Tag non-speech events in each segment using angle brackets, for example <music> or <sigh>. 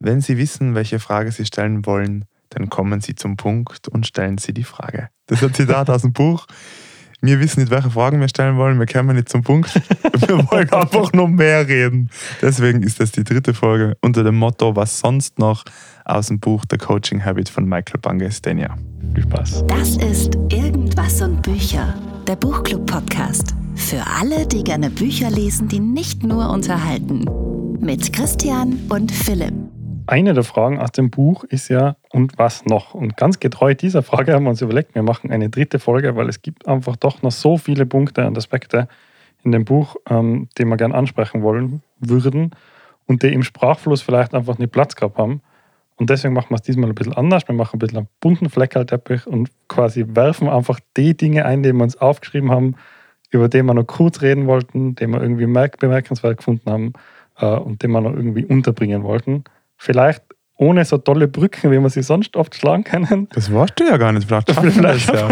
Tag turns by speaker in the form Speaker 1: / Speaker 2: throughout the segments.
Speaker 1: Wenn Sie wissen, welche Frage Sie stellen wollen, dann kommen Sie zum Punkt und stellen Sie die Frage. Das ist ein Zitat aus dem Buch. Wir wissen nicht, welche Fragen wir stellen wollen, wir kommen nicht zum Punkt. Wir <laughs> wollen einfach nur mehr reden. Deswegen ist das die dritte Folge unter dem Motto, was sonst noch aus dem Buch The Coaching Habit von Michael Bangestenia. Viel Spaß.
Speaker 2: Das ist Irgendwas und Bücher, der Buchclub-Podcast. Für alle, die gerne Bücher lesen, die nicht nur unterhalten. Mit Christian und Philipp.
Speaker 3: Eine der Fragen aus dem Buch ist ja, und was noch? Und ganz getreu dieser Frage haben wir uns überlegt, wir machen eine dritte Folge, weil es gibt einfach doch noch so viele Punkte und Aspekte in dem Buch, ähm, die wir gerne ansprechen wollen würden und die im Sprachfluss vielleicht einfach nicht Platz gehabt haben. Und deswegen machen wir es diesmal ein bisschen anders. Wir machen ein bisschen einen bunten Fleckerlteppich und quasi werfen einfach die Dinge ein, die wir uns aufgeschrieben haben, über die wir noch kurz reden wollten, die wir irgendwie bemerkenswert gefunden haben äh, und die wir noch irgendwie unterbringen wollten. Vielleicht ohne so tolle Brücken, wie wir sie sonst oft schlagen können.
Speaker 1: Das warst du ja gar nicht. Vielleicht schaffen wir das ja.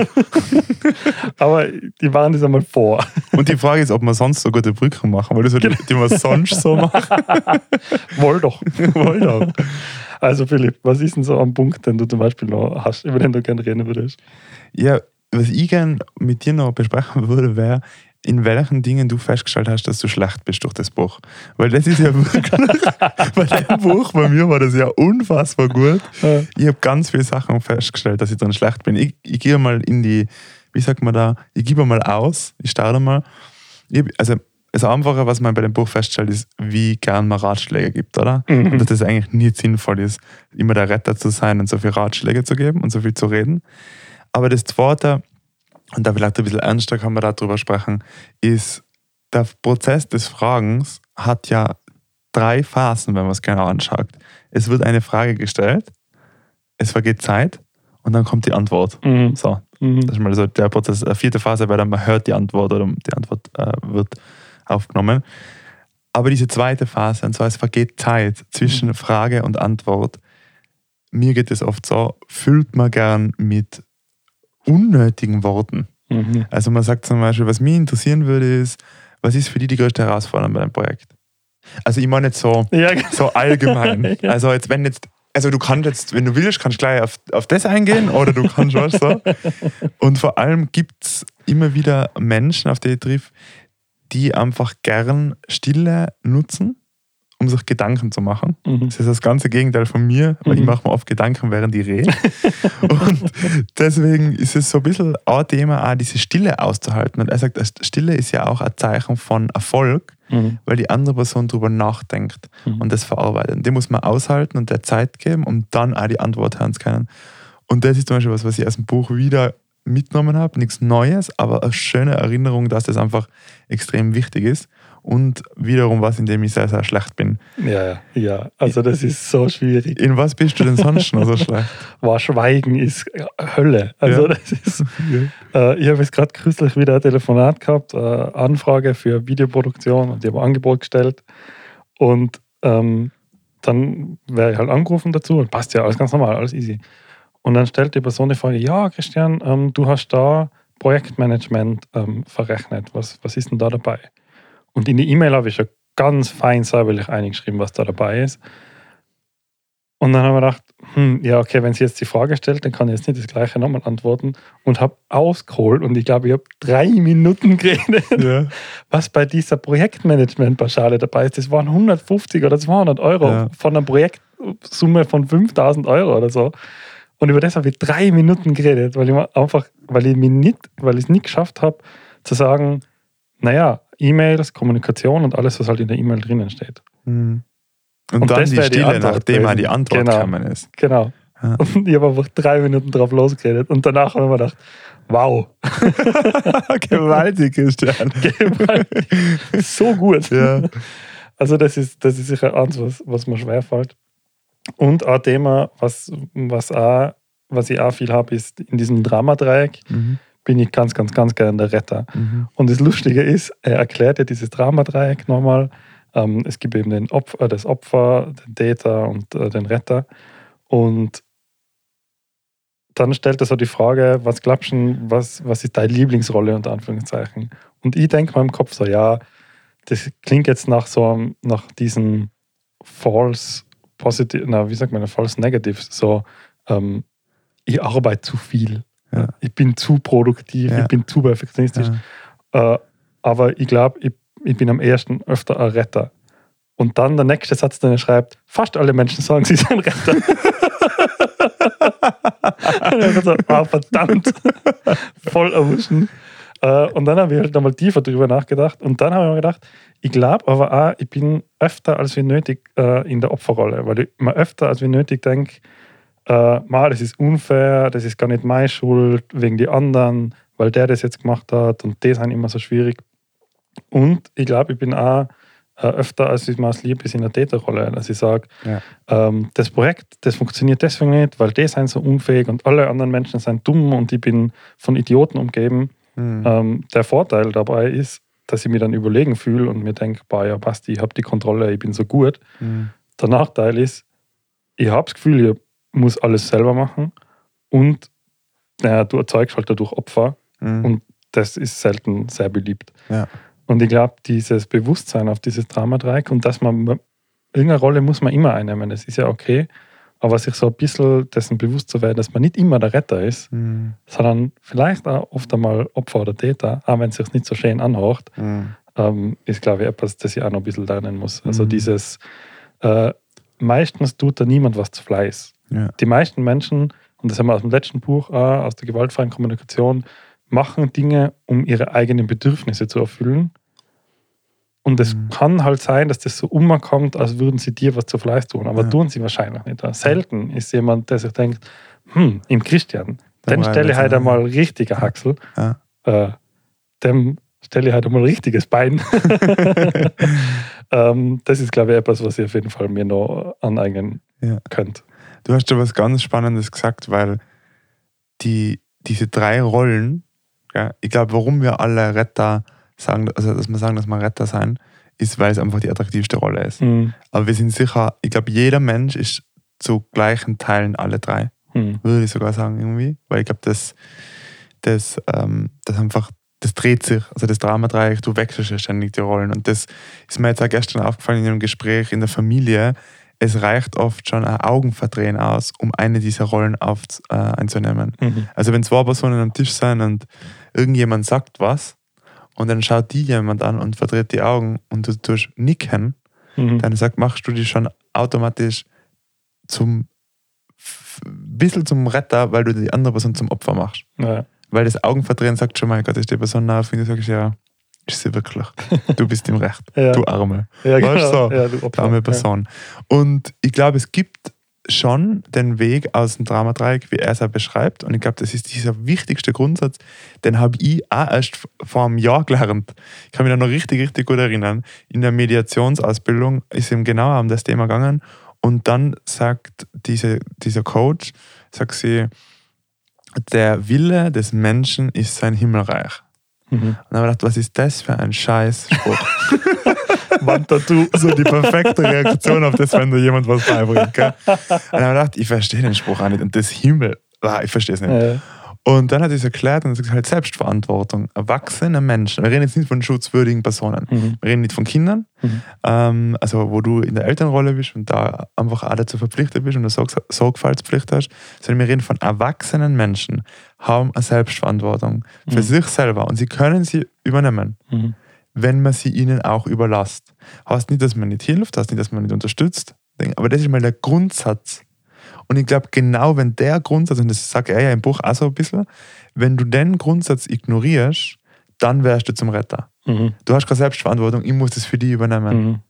Speaker 3: Aber die waren das einmal vor.
Speaker 1: Und die Frage ist, ob wir sonst so gute Brücken machen, weil das die, die wir sonst so machen. <laughs>
Speaker 3: Woll doch. Woll doch. Also Philipp, was ist denn so ein Punkt, den du zum Beispiel noch hast, über den du gerne reden würdest?
Speaker 1: Ja, was ich gerne mit dir noch besprechen würde, wäre, in welchen Dingen du festgestellt hast, dass du schlecht bist durch das Buch. Weil das ist ja <laughs> wirklich, bei dem Buch, bei mir war das ja unfassbar gut. Ich habe ganz viele Sachen festgestellt, dass ich dann schlecht bin. Ich, ich gehe mal in die, wie sagt man da, ich gebe mal aus, ich starte mal. Ich, also das Einfache, was man bei dem Buch feststellt, ist, wie gern man Ratschläge gibt, oder? Mhm. Und dass es eigentlich nie sinnvoll ist, immer der Retter zu sein und so viele Ratschläge zu geben und so viel zu reden. Aber das Zweite, und da vielleicht ein bisschen ernster kann man darüber sprechen, ist, der Prozess des Fragens hat ja drei Phasen, wenn man es genau anschaut. Es wird eine Frage gestellt, es vergeht Zeit und dann kommt die Antwort. Mhm. So, mhm. das ist mal so der Prozess. Die vierte Phase, weil dann man hört die Antwort oder die Antwort äh, wird aufgenommen. Aber diese zweite Phase, und zwar es vergeht Zeit zwischen mhm. Frage und Antwort. Mir geht es oft so, füllt man gern mit unnötigen Worten. Mhm. Also man sagt zum Beispiel, was mich interessieren würde, ist, was ist für dich die größte Herausforderung bei deinem Projekt? Also ich meine jetzt so, ja. So allgemein. <laughs> ja. Also jetzt, wenn jetzt, also du kannst jetzt, wenn du willst, kannst du gleich auf, auf das eingehen oder du kannst was <laughs> so. Und vor allem gibt es immer wieder Menschen, auf die ich triff, die einfach gern Stille nutzen um sich Gedanken zu machen. Mhm. Das ist das ganze Gegenteil von mir, weil mhm. ich mache mir oft Gedanken, während ich rede. <laughs> und deswegen ist es so ein bisschen ein Thema, auch diese Stille auszuhalten. Und er sagt, Stille ist ja auch ein Zeichen von Erfolg, mhm. weil die andere Person darüber nachdenkt mhm. und das verarbeitet. Und die muss man aushalten und der Zeit geben, um dann auch die Antwort hören zu können. Und das ist zum Beispiel was, was ich aus dem Buch wieder mitgenommen habe. Nichts Neues, aber eine schöne Erinnerung, dass das einfach extrem wichtig ist und wiederum was, in dem ich sehr, sehr schlecht bin.
Speaker 3: Ja, ja, also das ist so schwierig.
Speaker 1: In was bist du denn sonst noch so <laughs> schlecht?
Speaker 3: War Schweigen ist Hölle. Also ja. das ist, ja. äh, ich habe jetzt gerade kürzlich wieder ein Telefonat gehabt, äh, Anfrage für Videoproduktion und die haben ein Angebot gestellt und ähm, dann wäre ich halt angerufen dazu und passt ja, alles ganz normal, alles easy. Und dann stellt die Person die Frage, ja Christian, ähm, du hast da Projektmanagement ähm, verrechnet, was, was ist denn da dabei? Und in die E-Mail habe ich schon ganz fein säuberlich eingeschrieben, was da dabei ist. Und dann haben wir gedacht, hm, ja, okay, wenn sie jetzt die Frage stellt, dann kann ich jetzt nicht das Gleiche nochmal antworten. Und habe ausgeholt und ich glaube, ich habe drei Minuten geredet, ja. <laughs> was bei dieser Projektmanagement-Pauschale dabei ist. Das waren 150 oder 200 Euro ja. von einer Projektsumme von 5000 Euro oder so. Und über das habe ich drei Minuten geredet, weil ich einfach, weil ich mich nicht, weil ich es nicht geschafft habe, zu sagen, naja, E-Mails, Kommunikation und alles, was halt in der E-Mail drinnen steht.
Speaker 1: Mhm. Und, und, dann die Stille, die nachdem gewesen. die Antwort
Speaker 3: genau.
Speaker 1: gekommen ist.
Speaker 3: Genau. Ja. Und ich habe einfach drei Minuten drauf losgeredet. Und danach habe ich mir gedacht, wow. <laughs>
Speaker 1: Gewaltig, Christian.
Speaker 3: Gewaltig. So gut. Ja. Also das ist, das ist sicher eins, was, was mir schwerfällt. Und ein Thema, was, was, auch, was ich auch viel habe, ist in diesem Dramadreieck. Mhm bin ich ganz, ganz, ganz gerne der Retter. Mhm. Und das Lustige ist, er erklärt ja dieses Dramadreieck nochmal. Ähm, es gibt eben den Opfer, äh, das Opfer, den Täter und äh, den Retter. Und dann stellt er so die Frage, was glaubst du, was, was ist deine Lieblingsrolle unter Anführungszeichen? Und ich denke mal im Kopf so, ja, das klingt jetzt nach so nach diesem False positiv, na, wie sagt man, false negative, so, ähm, ich arbeite zu viel.
Speaker 1: Ja.
Speaker 3: Ich bin zu produktiv,
Speaker 1: Ja.
Speaker 3: ich bin zu perfektionistisch.
Speaker 1: Ja.
Speaker 3: Äh, aber ich glaube, ich, ich bin am ersten öfter ein Retter. Und dann der nächste Satz, den er schreibt, fast alle Menschen sagen, sie sind Retter. <laughs> und ich so, ah, verdammt, <laughs> voll erwischen. Äh, und dann habe ich halt nochmal tiefer drüber nachgedacht. Und dann habe ich mir gedacht, ich glaube aber auch, ich bin öfter als wie nötig äh, in der Opferrolle, weil ich mir öfter als wie nötig denke, äh, ma, das ist unfair, das ist gar nicht meine Schuld, wegen die anderen, weil der das jetzt gemacht hat und die sind immer so schwierig. Und ich glaube, ich bin auch äh, öfter, als ich mir es lieb ist, in der Täterrolle, dass ich sage,
Speaker 1: Ja.
Speaker 3: ähm, das Projekt, das funktioniert deswegen nicht, weil die sind so unfähig und alle anderen Menschen sind dumm und ich bin von Idioten umgeben.
Speaker 1: Mhm.
Speaker 3: Ähm, der Vorteil dabei ist, dass ich mich dann überlegen fühle und mir denke, ja, passt, ich habe die Kontrolle, ich bin so gut.
Speaker 1: Mhm.
Speaker 3: Der Nachteil ist, ich habe das Gefühl, ich muss alles selber machen und naja, du erzeugst halt dadurch Opfer
Speaker 1: Mhm.
Speaker 3: und das ist selten sehr beliebt.
Speaker 1: Ja.
Speaker 3: Und ich glaube, dieses Bewusstsein auf dieses Dramadreieck und dass man irgendeine Rolle muss man immer einnehmen, das ist ja okay, aber sich so ein bisschen dessen bewusst zu werden, dass man nicht immer der Retter ist,
Speaker 1: Mhm.
Speaker 3: sondern vielleicht auch oft einmal Opfer oder Täter, auch wenn es sich nicht so schön anhört,
Speaker 1: Mhm.
Speaker 3: ähm, ist, glaube ich, etwas, das ich auch noch ein bisschen lernen muss. Also
Speaker 1: Mhm.
Speaker 3: dieses, äh, meistens tut da niemand was zu Fleiß.
Speaker 1: Ja.
Speaker 3: Die meisten Menschen, und das haben wir aus dem letzten Buch, auch, aus der gewaltfreien Kommunikation, machen Dinge, um ihre eigenen Bedürfnisse zu erfüllen. Und es
Speaker 1: Mhm.
Speaker 3: kann halt sein, dass das so umkommt, als würden sie dir was zu Fleiß tun. Aber
Speaker 1: Ja.
Speaker 3: tun sie wahrscheinlich nicht. Selten ist jemand, der sich denkt, hm, im Christian,
Speaker 1: war
Speaker 3: stelle ich halt einmal richtiger Haxel.
Speaker 1: Ja.
Speaker 3: Äh, dem stelle ich halt einmal richtiges Bein. <laughs> ähm, das ist, glaube ich, etwas, was ihr auf jeden Fall mir noch aneignen
Speaker 1: Ja.
Speaker 3: könnt.
Speaker 1: Du hast da was ganz Spannendes gesagt, weil die, diese drei Rollen, ich glaube, warum wir alle Retter sagen, also dass wir sagen, dass wir Retter sein, ist, weil es einfach die attraktivste Rolle ist.
Speaker 3: Hm.
Speaker 1: Aber wir sind sicher, ich glaube, jeder Mensch ist zu gleichen Teilen alle drei,
Speaker 3: Hm.
Speaker 1: würde ich sogar sagen irgendwie, weil ich glaube, das, das, ähm, das einfach, das dreht sich, also das Dramadreieck, du wechselst ja ständig die Rollen und das ist mir jetzt auch gestern aufgefallen in einem Gespräch in der Familie, es reicht oft schon ein Augenverdrehen aus, um eine dieser Rollen auf, äh, einzunehmen.
Speaker 3: Mhm.
Speaker 1: Also wenn zwei Personen am Tisch sind und irgendjemand sagt was und dann schaut die jemand an und verdreht die Augen und du tust nicken,
Speaker 3: Mhm.
Speaker 1: dann sagt, machst du dich schon automatisch zum bisschen zum Retter, weil du die andere Person zum Opfer machst.
Speaker 3: Ja.
Speaker 1: Weil das Augenverdrehen sagt schon, mein Gott, ist die Person nah auf mich, du sagst, ja, ist sie wirklich. Du bist im Recht. <laughs>
Speaker 3: Ja.
Speaker 1: Du Arme.
Speaker 3: Ja,
Speaker 1: Weißt du, so,
Speaker 3: Ja, du Opfer.
Speaker 1: arme Person. Und ich glaube, es gibt schon den Weg aus dem Dramadreieck, wie er es auch beschreibt. Und ich glaube, das ist dieser wichtigste Grundsatz, den habe ich auch erst vor einem Jahr gelernt. Ich kann mich da noch richtig, richtig gut erinnern. In der Mediationsausbildung ist ihm genau um das Thema gegangen. Und dann sagt diese, dieser Coach, sagt sie, der Wille des Menschen ist sein Himmelreich.
Speaker 3: Mhm.
Speaker 1: Und dann habe ich gedacht, was ist das für ein Scheißspruch? <laughs>
Speaker 3: Wandtattoo.
Speaker 1: so die perfekte Reaktion auf das, wenn dir jemand was beibringt. Gell? Und dann habe ich gedacht, ich verstehe den Spruch auch nicht. Und das Himmel, ah, ich verstehe es nicht.
Speaker 3: Ja.
Speaker 1: Und dann hat er es erklärt und es ist halt Selbstverantwortung. Erwachsene Menschen, wir reden jetzt nicht von schutzwürdigen Personen,
Speaker 3: Mhm.
Speaker 1: wir reden nicht von Kindern,
Speaker 3: Mhm.
Speaker 1: ähm, also wo du in der Elternrolle bist und da einfach auch dazu verpflichtet bist und eine Sorg Sorgfaltspflicht hast, sondern wir reden von erwachsenen Menschen, haben eine Selbstverantwortung für
Speaker 3: Mhm.
Speaker 1: sich selber und sie können sie übernehmen
Speaker 3: Mhm.
Speaker 1: Wenn man sie ihnen auch überlässt. Heißt nicht, dass man nicht hilft, heißt nicht, dass man nicht unterstützt, aber das ist mal der Grundsatz. Und ich glaube, genau wenn der Grundsatz, und das sagt er ja im Buch auch so ein bisschen, wenn du den Grundsatz ignorierst, dann wärst du zum Retter.
Speaker 3: Mhm.
Speaker 1: Du hast keine Selbstverantwortung, ich muss das für dich übernehmen.
Speaker 3: Mhm.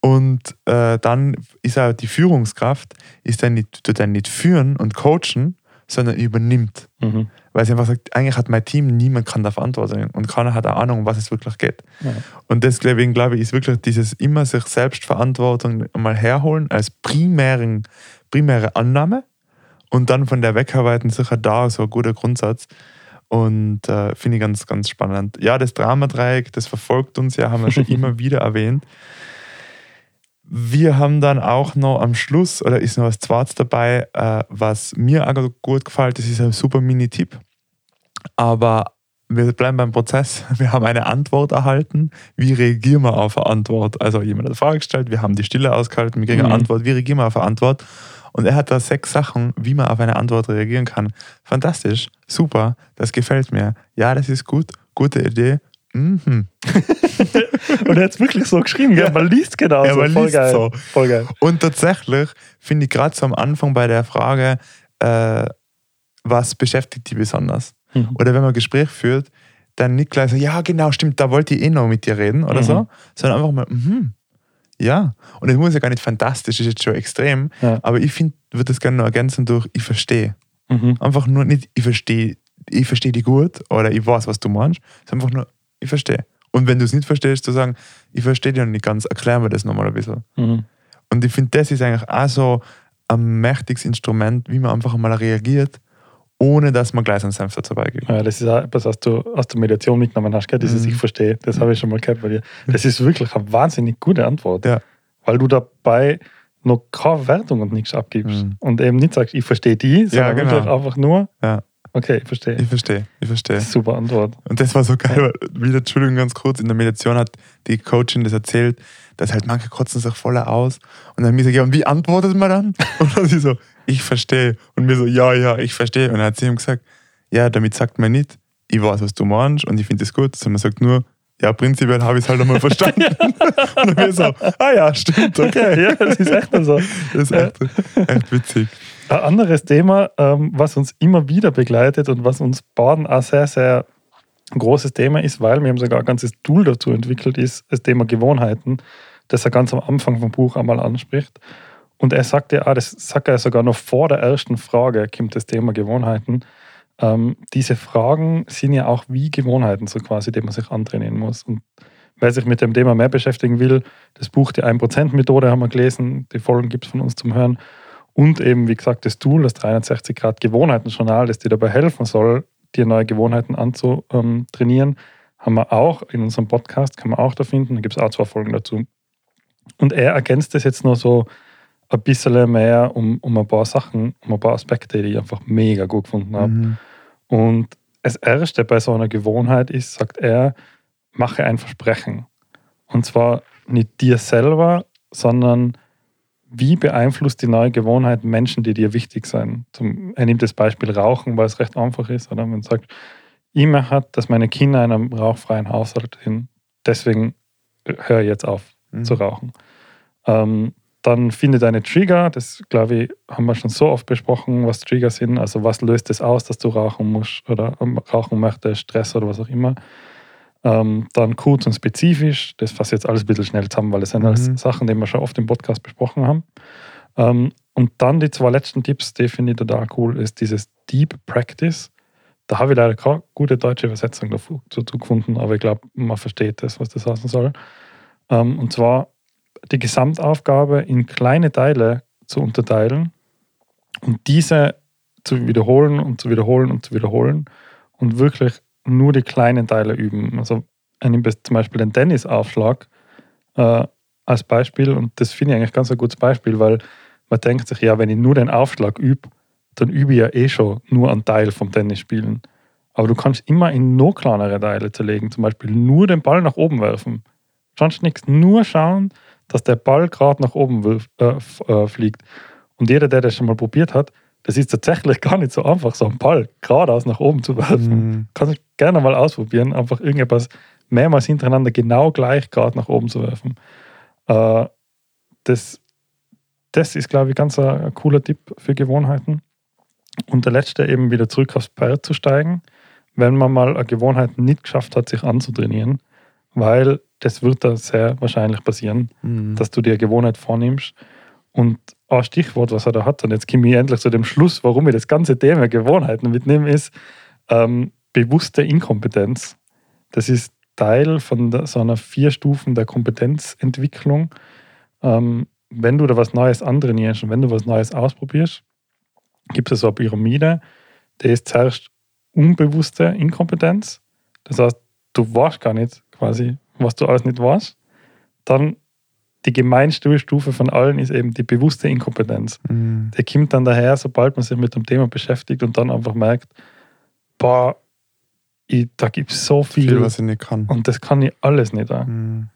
Speaker 1: Und äh, dann ist auch die Führungskraft, ist dann nicht, tut dann nicht führen und coachen, sondern übernimmt.
Speaker 3: Mhm.
Speaker 1: Weil sie einfach sagt, eigentlich hat mein Team, niemand kann da Verantwortung und keiner hat eine Ahnung, um was es wirklich geht.
Speaker 3: Ja.
Speaker 1: Und deswegen glaube ich, ist wirklich dieses immer sich selbst Verantwortung mal herholen als primären, primäre Annahme und dann von der wegarbeiten, sicher da so ein guter Grundsatz. Und äh, finde ich ganz, ganz spannend. Ja, das Dramadreieck, das verfolgt uns ja, haben wir schon <laughs> immer wieder erwähnt. Wir haben dann auch noch am Schluss, oder ist noch was Zweites dabei, äh, was mir auch gut gefällt, das ist ein super Mini-Tipp. Aber wir bleiben beim Prozess. <laughs> Wir haben eine Antwort erhalten. Wie reagieren wir auf eine Antwort? Also jemand hat eine Frage gestellt, wir haben die Stille ausgehalten, wir kriegen eine
Speaker 3: Mhm.
Speaker 1: Antwort. Wie reagieren wir auf eine Antwort? Und er hat da sechs Sachen, wie man auf eine Antwort reagieren kann. Fantastisch, super, das gefällt mir. Ja, das ist gut, gute Idee. Mhm. <laughs>
Speaker 3: Und er hat es wirklich so geschrieben, gell? man liest genau
Speaker 1: Ja,
Speaker 3: so.
Speaker 1: man
Speaker 3: Voll
Speaker 1: liest
Speaker 3: geil.
Speaker 1: so.
Speaker 3: Voll geil.
Speaker 1: Und tatsächlich finde ich gerade so am Anfang bei der Frage, äh, was beschäftigt die besonders?
Speaker 3: Mhm.
Speaker 1: Oder wenn man ein Gespräch führt, dann nicht gleich so, ja genau, stimmt, da wollte ich eh noch mit dir reden oder
Speaker 3: Mhm.
Speaker 1: so, sondern einfach mal, mhm, ja. Und das muss ja gar nicht fantastisch, ist jetzt schon extrem,
Speaker 3: Ja.
Speaker 1: aber ich finde, würde das gerne noch ergänzen durch, ich verstehe.
Speaker 3: Mhm.
Speaker 1: Einfach nur nicht, ich verstehe, ich verstehe dich gut oder ich weiß, was du meinst, sondern einfach nur, ich verstehe. Und wenn du es nicht verstehst, zu sagen, ich verstehe dich noch nicht ganz, erklär mir das nochmal ein bisschen.
Speaker 3: Mhm.
Speaker 1: Und ich finde, das ist eigentlich auch so ein mächtiges Instrument, wie man einfach einmal reagiert, ohne dass man gleich einen Senf dazu beigibt.
Speaker 3: Ja, das ist auch etwas, was du aus der Mediation mitgenommen hast, gell? dieses
Speaker 1: Mhm.
Speaker 3: Ich verstehe. Das habe ich schon mal gehört bei dir. Das ist wirklich eine wahnsinnig gute Antwort.
Speaker 1: Ja.
Speaker 3: Weil du dabei noch keine Wertung und nichts abgibst.
Speaker 1: Mhm.
Speaker 3: Und eben nicht sagst, ich verstehe die, sondern
Speaker 1: genau.
Speaker 3: wirklich einfach nur,
Speaker 1: Ja.
Speaker 3: okay, ich verstehe.
Speaker 1: Ich verstehe, ich verstehe.
Speaker 3: Super Antwort.
Speaker 1: Und das war so geil, weil, wieder, Entschuldigung, ganz kurz, in der Mediation hat die Coachin das erzählt, dass halt manche kotzen sich voller aus. Und dann mir so, ja, und wie antwortet man dann? <laughs> Und dann sie so, ich verstehe. Und mir so, ja, ja, ich verstehe. Und dann hat sie ihm gesagt, ja, damit sagt man nicht, ich weiß, was du meinst und ich finde das gut, sondern man sagt nur, ja, prinzipiell habe ich es halt einmal <laughs> verstanden. und dann mir so, ah ja, stimmt, okay. <laughs>
Speaker 3: ja, das ist echt so.
Speaker 1: Das ist echt, echt witzig.
Speaker 3: Ein anderes Thema, ähm, was uns immer wieder begleitet und was uns Baden auch sehr, sehr großes Thema ist, weil wir haben sogar ein ganzes Tool dazu entwickelt, ist das Thema Gewohnheiten, das er ganz am Anfang vom Buch einmal anspricht. Und er sagt ja, auch, das sagt er sogar noch vor der ersten Frage, kommt das Thema Gewohnheiten. Ähm, diese Fragen sind ja auch wie Gewohnheiten, so quasi, die man sich antrainieren muss. Und wer sich mit dem Thema mehr beschäftigen will, das Buch Die 1%-Methode haben wir gelesen, die Folgen gibt es von uns zum Hören. Und eben, wie gesagt, das Tool, das 360-Grad-Gewohnheiten-Journal, das dir dabei helfen soll, dir neue Gewohnheiten anzutrainieren, haben wir auch in unserem Podcast, kann man auch da finden. Da gibt es auch zwei Folgen dazu. Und er ergänzt das jetzt noch so ein bisschen mehr um, um ein paar Sachen, um ein paar Aspekte, die ich einfach mega gut gefunden habe.
Speaker 1: Mhm.
Speaker 3: Und das Erste bei so einer Gewohnheit ist, sagt er, mache ein Versprechen. Und zwar nicht dir selber, sondern wie beeinflusst die neue Gewohnheit Menschen, die dir wichtig sind? Zum, er nimmt das Beispiel Rauchen, weil es recht einfach ist. Oder man sagt, ich möchte, dass meine Kinder in einem rauchfreien Haushalt sind. Deswegen höre ich jetzt auf
Speaker 1: Mhm.
Speaker 3: zu rauchen. Ähm, dann finde deine Trigger, das glaube ich, haben wir schon so oft besprochen, was Trigger sind. Also was löst es aus, dass du rauchen musst oder ähm, rauchen möchtest, Stress oder was auch immer. Ähm, dann kurz und spezifisch, das fasse ich jetzt alles ein bisschen schnell zusammen, weil es sind alles
Speaker 1: Mhm.
Speaker 3: Sachen, die wir schon oft im Podcast besprochen haben. Ähm, und dann die zwei letzten Tipps, die finde ich total cool, ist dieses Deep Practice. Da habe ich leider keine gute deutsche Übersetzung dazu dazu gefunden, aber ich glaube, man versteht das, was das heißen soll. Ähm, und zwar die Gesamtaufgabe in kleine Teile zu unterteilen und diese zu wiederholen und zu wiederholen und zu wiederholen und wirklich nur die kleinen Teile üben. Also jetzt zum Beispiel den Tennisaufschlag äh, als Beispiel und das finde ich eigentlich ganz ein gutes Beispiel, weil man denkt sich, ja, wenn ich nur den Aufschlag übe, dann übe ich ja eh schon nur einen Teil vom Tennisspielen. Aber du kannst immer in noch kleinere Teile zerlegen, zum Beispiel nur den Ball nach oben werfen. Sonst nichts, nur schauen, dass der Ball gerade nach oben wirf, äh, äh, fliegt. Und jeder, der das schon mal probiert hat, das ist tatsächlich <laughs> gar nicht so einfach, so einen Ball geradeaus nach oben zu werfen.
Speaker 1: Mhm.
Speaker 3: Kannst du gerne mal ausprobieren, einfach irgendetwas mehrmals hintereinander genau gleich gerade nach oben zu werfen. Äh, das, das ist, glaube ich, ganz ein, ein cooler Tipp für Gewohnheiten. Und der letzte eben wieder zurück aufs Pferd zu steigen, wenn man mal eine Gewohnheit nicht geschafft hat, sich anzutrainieren, weil das wird da sehr wahrscheinlich passieren,
Speaker 1: Mhm.
Speaker 3: dass du dir eine Gewohnheit vornimmst. Und ein Stichwort, was er da hat, und jetzt komme ich endlich zu dem Schluss, warum ich das ganze Thema Gewohnheiten mitnehme, ist ähm, bewusste Inkompetenz. Das ist Teil von der, so einer vier Stufen der Kompetenzentwicklung. Ähm, wenn du da was Neues antrainierst und wenn du was Neues ausprobierst, gibt es so eine Pyramide, die ist zuerst unbewusste Inkompetenz. Das heißt, du weißt gar nicht quasi, was du alles nicht weißt. Dann die gemeinste Stufe von allen ist eben die bewusste Inkompetenz.
Speaker 1: Mhm.
Speaker 3: Der kommt dann daher, sobald man sich mit dem Thema beschäftigt und dann einfach merkt, boah, ich, da gibt es so viel,
Speaker 1: Viel, was ich nicht kann.
Speaker 3: und das kann ich alles nicht. Auch.
Speaker 1: Mhm.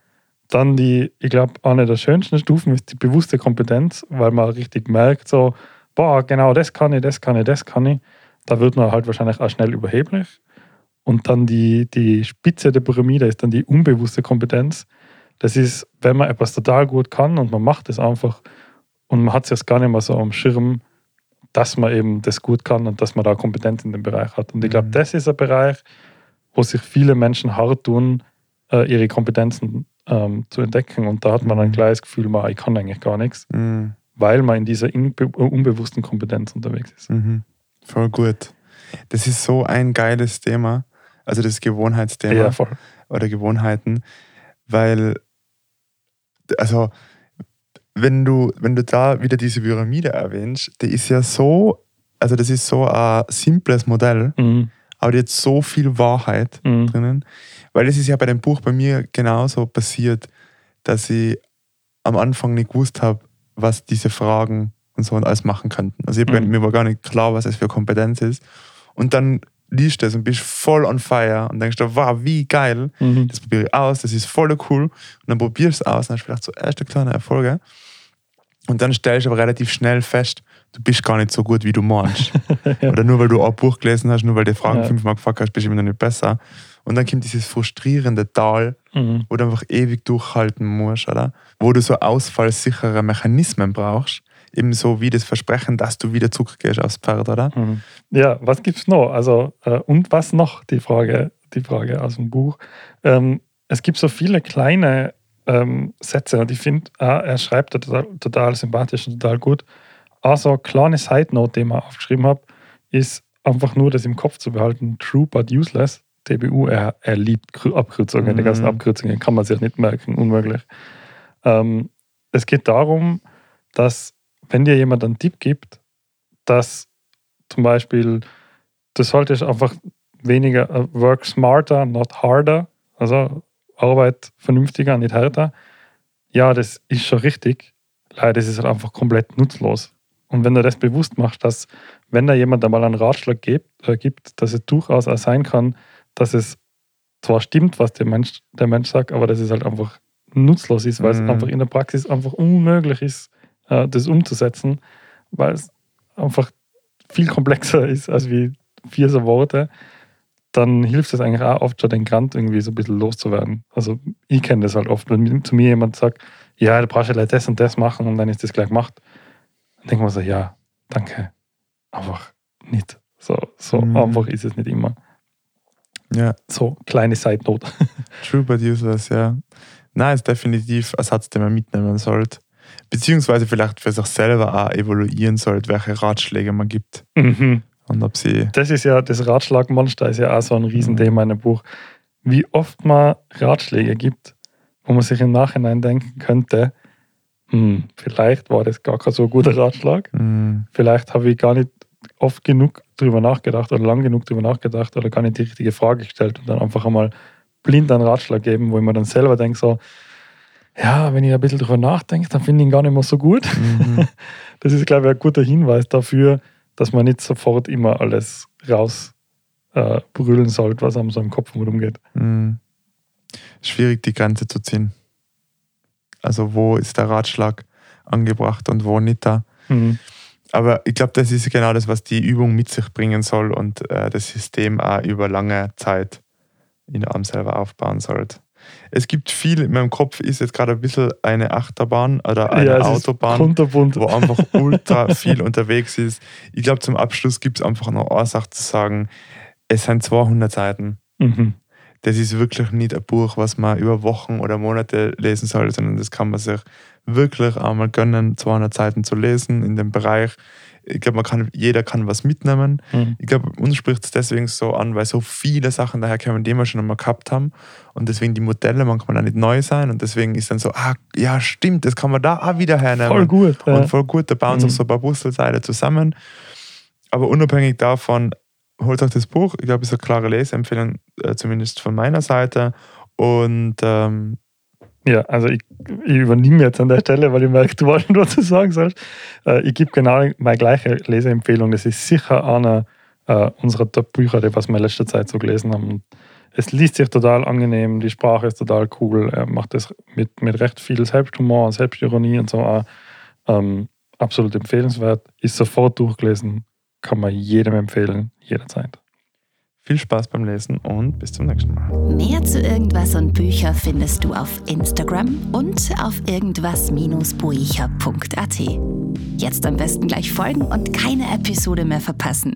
Speaker 3: Dann die, ich glaube, eine der schönsten Stufen ist die bewusste Kompetenz, weil man richtig merkt, so, boah, genau das kann ich, das kann ich, das kann ich. Da wird man halt wahrscheinlich auch schnell überheblich. Und dann die, die Spitze der Pyramide ist dann die unbewusste Kompetenz. Das ist, wenn man etwas total gut kann und man macht es einfach und man hat es jetzt gar nicht mehr so am Schirm, dass man eben das gut kann und dass man da Kompetenz in dem Bereich hat. Und ich glaube,
Speaker 1: Mhm.
Speaker 3: das ist ein Bereich, wo sich viele Menschen hart tun, äh, ihre Kompetenzen ähm, zu entdecken. Und da hat man ein
Speaker 1: Mhm.
Speaker 3: kleines Gefühl, man, ich kann eigentlich gar nichts,
Speaker 1: Mhm.
Speaker 3: weil man in dieser unbewussten Kompetenz unterwegs ist.
Speaker 1: Mhm. Voll gut. Das ist so ein geiles Thema. Also das Gewohnheitsthema
Speaker 3: Ja, voll.
Speaker 1: oder Gewohnheiten, weil also wenn du, wenn du da wieder diese Pyramide erwähnst, die ist ja so, also das ist so ein simples Modell,
Speaker 3: Mhm.
Speaker 1: aber die hat so viel Wahrheit
Speaker 3: Mhm.
Speaker 1: drinnen. Weil es ist ja bei dem Buch bei mir genauso passiert, dass ich am Anfang nicht gewusst habe, was diese Fragen und so und alles machen könnten. Also ich,
Speaker 3: Mhm.
Speaker 1: mir war gar nicht klar, was es für Kompetenz ist. Und dann liest du es und bist voll on fire und denkst dir, wow, wie geil,
Speaker 3: Mhm.
Speaker 1: das probiere ich aus, das ist voll cool. Und dann probierst du es aus und hast vielleicht so erste kleine Erfolge. Und dann stellst du aber relativ schnell fest, du bist gar nicht so gut, wie du meinst. <laughs> Oder nur weil du ein Buch gelesen hast, nur weil du die Fragen
Speaker 3: Ja.
Speaker 1: fünfmal gefragt hast, bist du immer noch nicht besser. Und dann kommt dieses frustrierende Tal,
Speaker 3: Mhm.
Speaker 1: wo du einfach ewig durchhalten musst, oder? Wo du so ausfallsichere Mechanismen brauchst. Eben so wie das Versprechen, dass du wieder zurückgehst aufs Pferd, oder?
Speaker 3: Mhm. Ja, was gibt's noch? Also, äh, und was noch? Die Frage, die Frage aus dem Buch. Ähm, es gibt so viele kleine ähm, Sätze und ich finde, äh, er schreibt total, total sympathisch und total gut. Also, kleine Side Note, den ich mir aufgeschrieben habe, ist einfach nur das im Kopf zu behalten. True but useless. TBU, er, er liebt Abkürzungen. Die ganzen
Speaker 1: Mhm.
Speaker 3: Abkürzungen kann man sich nicht merken, unmöglich. Ähm, es geht darum, dass, wenn dir jemand einen Tipp gibt, dass zum Beispiel, du solltest einfach weniger, äh, work smarter, not harder, also Arbeit vernünftiger, nicht härter. Ja, das ist schon richtig. Leider ist es halt einfach komplett nutzlos. Und wenn du das bewusst machst, dass, wenn da jemand einmal einen Ratschlag gibt, äh, gibt, dass es durchaus auch sein kann, dass es zwar stimmt, was der Mensch, der Mensch sagt, aber dass es halt einfach nutzlos ist, weil
Speaker 1: Mhm.
Speaker 3: es einfach in der Praxis einfach unmöglich ist, das umzusetzen, weil es einfach viel komplexer ist als wie vier so Worte, dann hilft es eigentlich auch oft schon, den Grant irgendwie so ein bisschen loszuwerden. Also ich kenne das halt oft, wenn zu mir jemand sagt, ja, du brauchst ja das und das machen und dann ist das gleich gemacht. Dann denkt man so, ja, danke. Einfach nicht. So, so
Speaker 1: Mhm.
Speaker 3: einfach ist es nicht immer.
Speaker 1: Ja,
Speaker 3: So, kleine Side Note. <laughs>
Speaker 1: true but useless, ja. Nein, ist definitiv ein Satz, den man mitnehmen sollte. Beziehungsweise vielleicht für sich selber auch evaluieren sollte, welche Ratschläge man gibt
Speaker 3: Mhm.
Speaker 1: und ob sie.
Speaker 3: Das ist ja, das Ratschlagmonster ist ja auch so ein Riesenthema in dem Buch. Wie oft man Ratschläge gibt, wo man sich im Nachhinein denken könnte, hm, vielleicht war das gar kein so guter Ratschlag.
Speaker 1: Mm,
Speaker 3: Vielleicht habe ich gar nicht oft genug drüber nachgedacht oder lang genug drüber nachgedacht oder gar nicht die richtige Frage gestellt und dann einfach einmal blind einen Ratschlag geben, wo ich mir dann selber denke, so, ja, wenn ich ein bisschen drüber nachdenke, dann finde ich ihn gar nicht mehr so gut.
Speaker 1: mhm. <laughs>
Speaker 3: Das ist, glaube ich, ein guter Hinweis dafür, dass man nicht sofort immer alles raus äh, sollte, was einem so im Kopf rumgeht.
Speaker 1: Mm. Schwierig, die Grenze zu ziehen. Also, wo ist der Ratschlag angebracht und wo nicht da.
Speaker 3: Mhm.
Speaker 1: Aber ich glaube, das ist genau das, was die Übung mit sich bringen soll und äh, das System auch über lange Zeit in einem selber aufbauen sollte. Es gibt viel, in meinem Kopf ist jetzt gerade ein bisschen eine Achterbahn oder eine
Speaker 3: ja,
Speaker 1: Autobahn, wo einfach <laughs> ultra viel unterwegs ist. Ich glaube, zum Abschluss gibt es einfach noch eine Sache zu sagen, es sind 200 Seiten.
Speaker 3: Mhm.
Speaker 1: Das ist wirklich nicht ein Buch, was man über Wochen oder Monate lesen soll, sondern das kann man sich wirklich einmal gönnen, 200 Seiten zu lesen in dem Bereich. Ich glaube, man kann, jeder kann was mitnehmen.
Speaker 3: Mhm.
Speaker 1: Ich glaube, uns spricht es deswegen so an, weil so viele Sachen daherkommen, die wir schon einmal gehabt haben. Und deswegen die Modelle manchmal auch nicht neu sein. Und deswegen ist dann so, ah, ja, stimmt, das kann man da auch wieder hernehmen.
Speaker 3: Voll gut. Ja.
Speaker 1: Und voll gut, da bauen sich
Speaker 3: Mhm.
Speaker 1: so ein paar Puzzleteile zusammen. Aber unabhängig davon, holt euch das Buch. Ich glaube, es ist eine klare Leseempfehlung, äh, zumindest von meiner Seite. Und ähm,
Speaker 3: Ja, also ich, ich übernehme jetzt an der Stelle, weil ich merke, du weißt schon, was du sagen sollst. Äh, ich gebe genau meine gleiche Leseempfehlung. Das ist sicher einer äh, unsere Top-Bücher, die wir in letzter Zeit so gelesen haben. Es liest sich total angenehm, die Sprache ist total cool, er macht das mit, mit recht viel Selbsthumor und Selbstironie und so. Auch. Ähm, absolut empfehlenswert, ist sofort durchgelesen, kann man jedem empfehlen, jederzeit.
Speaker 1: Viel Spaß beim Lesen und bis zum nächsten Mal.
Speaker 2: Mehr zu irgendwas und Bücher findest du auf Instagram und auf irgendwas-buecher.at. Jetzt am besten gleich folgen und keine Episode mehr verpassen.